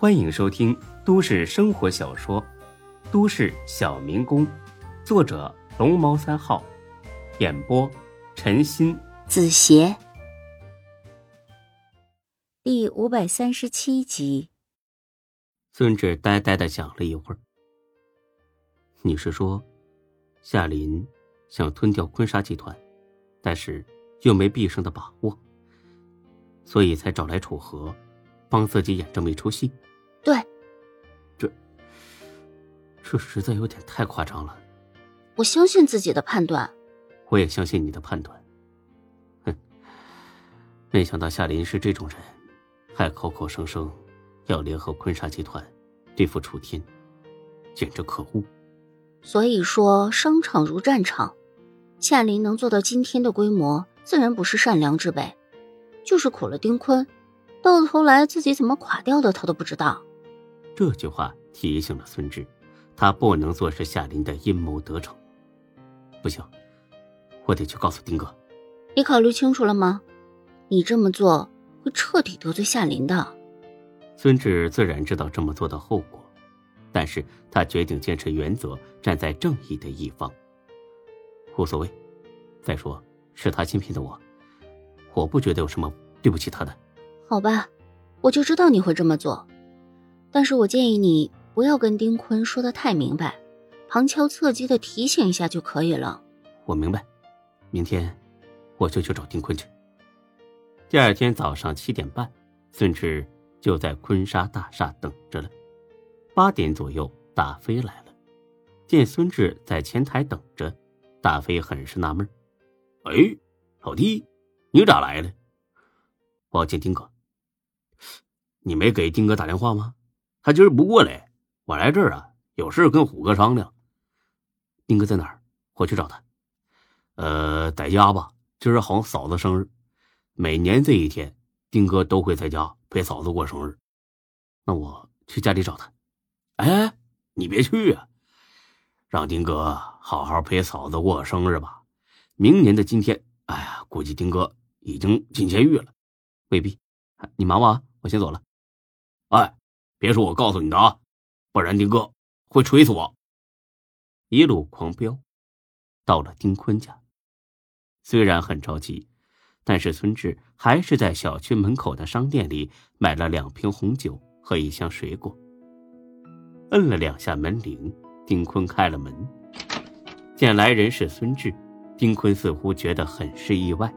欢迎收听都市生活小说《都市小民工》，作者龙猫三号，演播陈鑫、子邪，第五百三十七集。孙志呆呆的想了一会儿，你是说，夏林想吞掉坤沙集团，但是又没必胜的把握，所以才找来楚河，帮自己演这么一出戏？对，这这实在有点太夸张了。我相信自己的判断，我也相信你的判断。哼，没想到夏林是这种人，还口口声声要联合坤沙集团对付楚天，简直可恶。所以说，商场如战场，夏林能做到今天的规模，自然不是善良之辈，就是苦了丁坤，到头来自己怎么垮掉的，他都不知道。这句话提醒了孙志，他不能坐视夏林的阴谋得逞。不行，我得去告诉丁哥。你考虑清楚了吗？你这么做会彻底得罪夏林的。孙志自然知道这么做的后果，但是他决定坚持原则，站在正义的一方。无所谓，再说是他新聘的我，我不觉得有什么对不起他的。好吧，我就知道你会这么做。但是我建议你不要跟丁坤说的太明白，旁敲侧击的提醒一下就可以了。我明白，明天我就去找丁坤去。第二天早上七点半，孙志就在坤沙大厦等着了。八点左右，大飞来了，见孙志在前台等着，大飞很是纳闷：“哎，老弟，你咋来了？我要见丁哥。你没给丁哥打电话吗？”他今儿不过来，我来这儿啊，有事跟虎哥商量。丁哥在哪儿？我去找他。呃，在家吧。今儿好像嫂子生日，每年这一天，丁哥都会在家陪嫂子过生日。那我去家里找他。哎，你别去啊，让丁哥好好陪嫂子过生日吧。明年的今天，哎呀，估计丁哥已经进监狱了。未必。你忙吧，我先走了。哎。别说我告诉你的啊，不然丁哥会锤死我。一路狂飙，到了丁坤家。虽然很着急，但是孙志还是在小区门口的商店里买了两瓶红酒和一箱水果。摁了两下门铃，丁坤开了门。见来人是孙志，丁坤似乎觉得很是意外。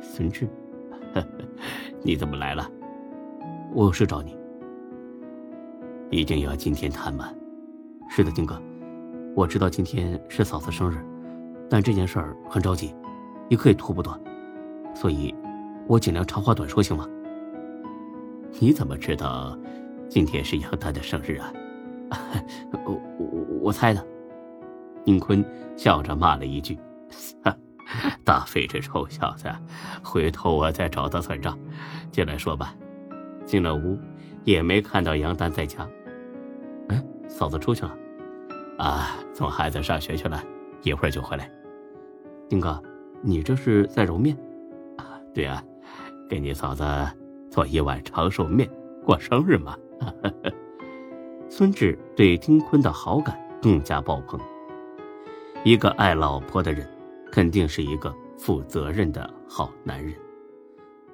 孙志，你怎么来了？我有事找你。一定要今天谈完？是的，丁哥，我知道今天是嫂子生日，但这件事儿很着急，你可以拖不断，所以，我尽量长话短说，行吗？你怎么知道今天是杨丹的生日啊？我我我猜的。丁坤笑着骂了一句：“ 大飞这臭小子，回头我再找他算账。”进来说吧。进了屋，也没看到杨丹在家。嫂子出去了，啊，送孩子上学去了，一会儿就回来。丁哥，你这是在揉面？啊，对啊，给你嫂子做一碗长寿面过生日嘛。孙志对丁坤的好感更加爆棚。一个爱老婆的人，肯定是一个负责任的好男人。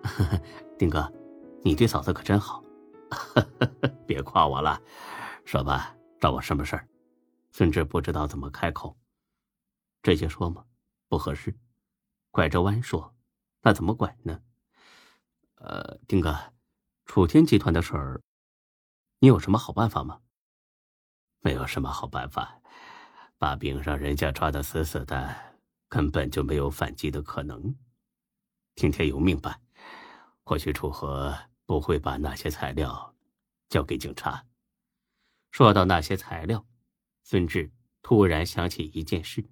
丁哥，你对嫂子可真好。别夸我了，说吧。找我什么事儿？孙志不知道怎么开口，直接说嘛？不合适，拐着弯说，那怎么拐呢？呃，丁哥，楚天集团的事儿，你有什么好办法吗？没有什么好办法，把柄让人家抓得死死的，根本就没有反击的可能。听天由命吧，或许楚河不会把那些材料交给警察。说到那些材料，孙志突然想起一件事：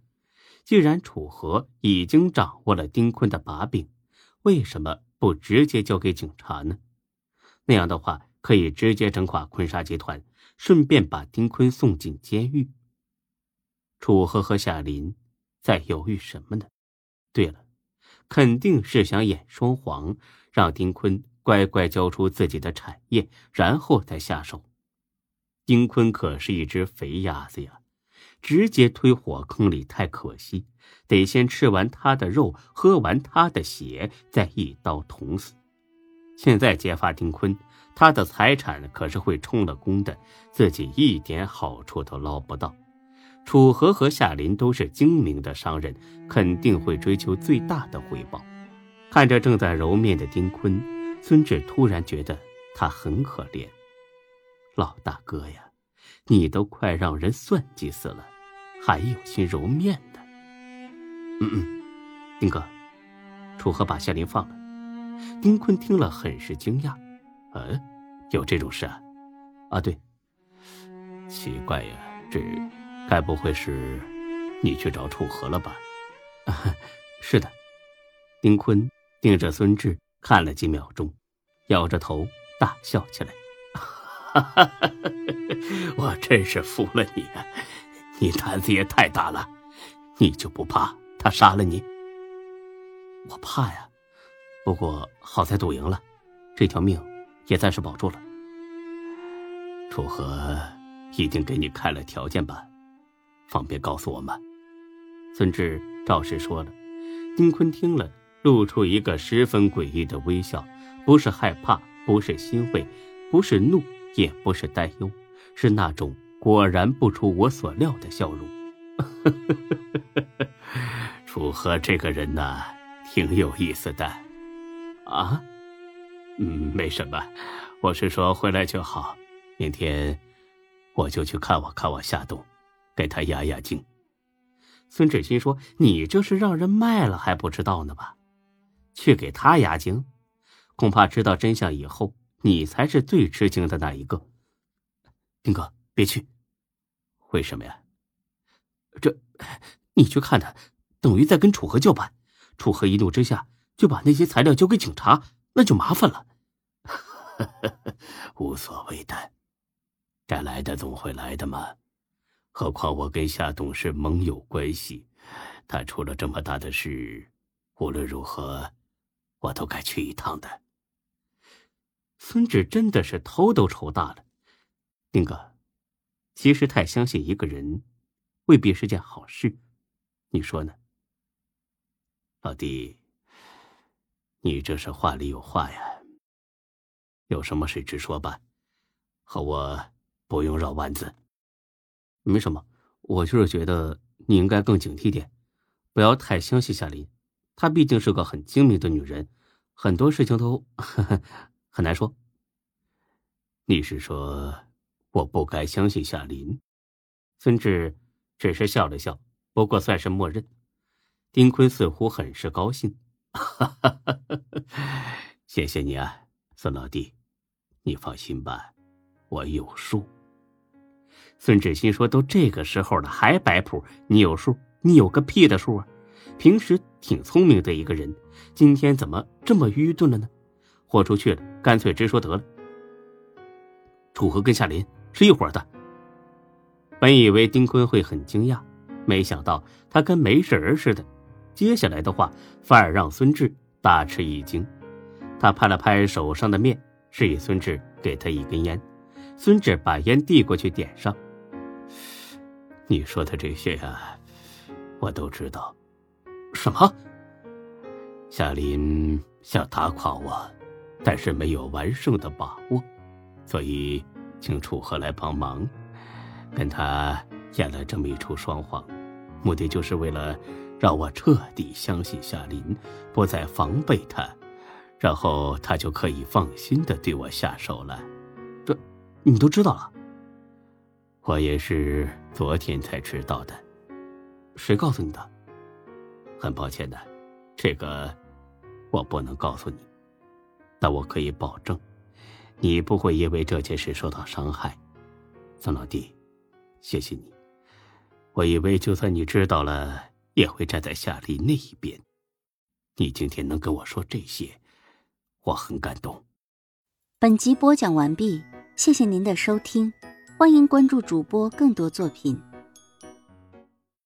既然楚河已经掌握了丁坤的把柄，为什么不直接交给警察呢？那样的话，可以直接整垮坤沙集团，顺便把丁坤送进监狱。楚河和夏林在犹豫什么呢？对了，肯定是想演双簧，让丁坤乖乖交出自己的产业，然后再下手。丁坤可是一只肥鸭子呀，直接推火坑里太可惜，得先吃完他的肉，喝完他的血，再一刀捅死。现在揭发丁坤，他的财产可是会充了公的，自己一点好处都捞不到。楚河和夏林都是精明的商人，肯定会追求最大的回报。看着正在揉面的丁坤，孙志突然觉得他很可怜。老大哥呀，你都快让人算计死了，还有心揉面的？嗯嗯，丁哥，楚河把夏林放了。丁坤听了很是惊讶，嗯，有这种事啊？啊，对。奇怪呀，这。该不会是你去找楚河了吧？啊 是的。丁坤盯着孙志看了几秒钟，摇着头大笑起来：“哈哈哈哈哈我真是服了你啊！你胆子也太大了，你就不怕他杀了你？”我怕呀，不过好在赌赢了，这条命也暂时保住了。楚河一定给你开了条件吧？方便告诉我吗？孙志照实说了。丁坤听了，露出一个十分诡异的微笑，不是害怕，不是欣慰，不是怒，也不是担忧，是那种果然不出我所料的笑容。楚河这个人呐，挺有意思的。啊？嗯，没什么，我是说回来就好。明天我就去看望看望夏冬。给他压压惊。孙志新说：“你这是让人卖了还不知道呢吧？去给他压惊，恐怕知道真相以后，你才是最吃惊的那一个。”丁哥，别去。为什么呀？这，你去看他，等于在跟楚河叫板。楚河一怒之下就把那些材料交给警察，那就麻烦了。无所谓的，该来的总会来的嘛。何况我跟夏董是盟友关系，他出了这么大的事，无论如何，我都该去一趟的。孙志真的是头都愁大了，丁哥，其实太相信一个人，未必是件好事，你说呢？老弟，你这是话里有话呀。有什么事直说吧，和我不用绕弯子。没什么，我就是觉得你应该更警惕点，不要太相信夏琳，她毕竟是个很精明的女人，很多事情都很难说。你是说我不该相信夏琳？孙志只是笑了笑，不过算是默认。丁坤似乎很是高兴，谢谢你啊，孙老弟，你放心吧，我有数。孙志新说：“都这个时候了，还摆谱？你有数？你有个屁的数啊！平时挺聪明的一个人，今天怎么这么愚钝了呢？豁出去了，干脆直说得了。楚河跟夏林是一伙的。本以为丁坤会很惊讶，没想到他跟没事人似的。接下来的话反而让孙志大吃一惊。他拍了拍手上的面，示意孙志给他一根烟。孙志把烟递过去，点上。”你说的这些呀，我都知道。什么？夏林想打垮我，但是没有完胜的把握，所以请楚河来帮忙，跟他演了这么一出双簧，目的就是为了让我彻底相信夏林，不再防备他，然后他就可以放心的对我下手了。这，你都知道了？我也是昨天才知道的，谁告诉你的？很抱歉的，这个我不能告诉你，但我可以保证，你不会因为这件事受到伤害。曾老弟，谢谢你。我以为就算你知道了，也会站在夏丽那一边。你今天能跟我说这些，我很感动。本集播讲完毕，谢谢您的收听。欢迎关注主播更多作品。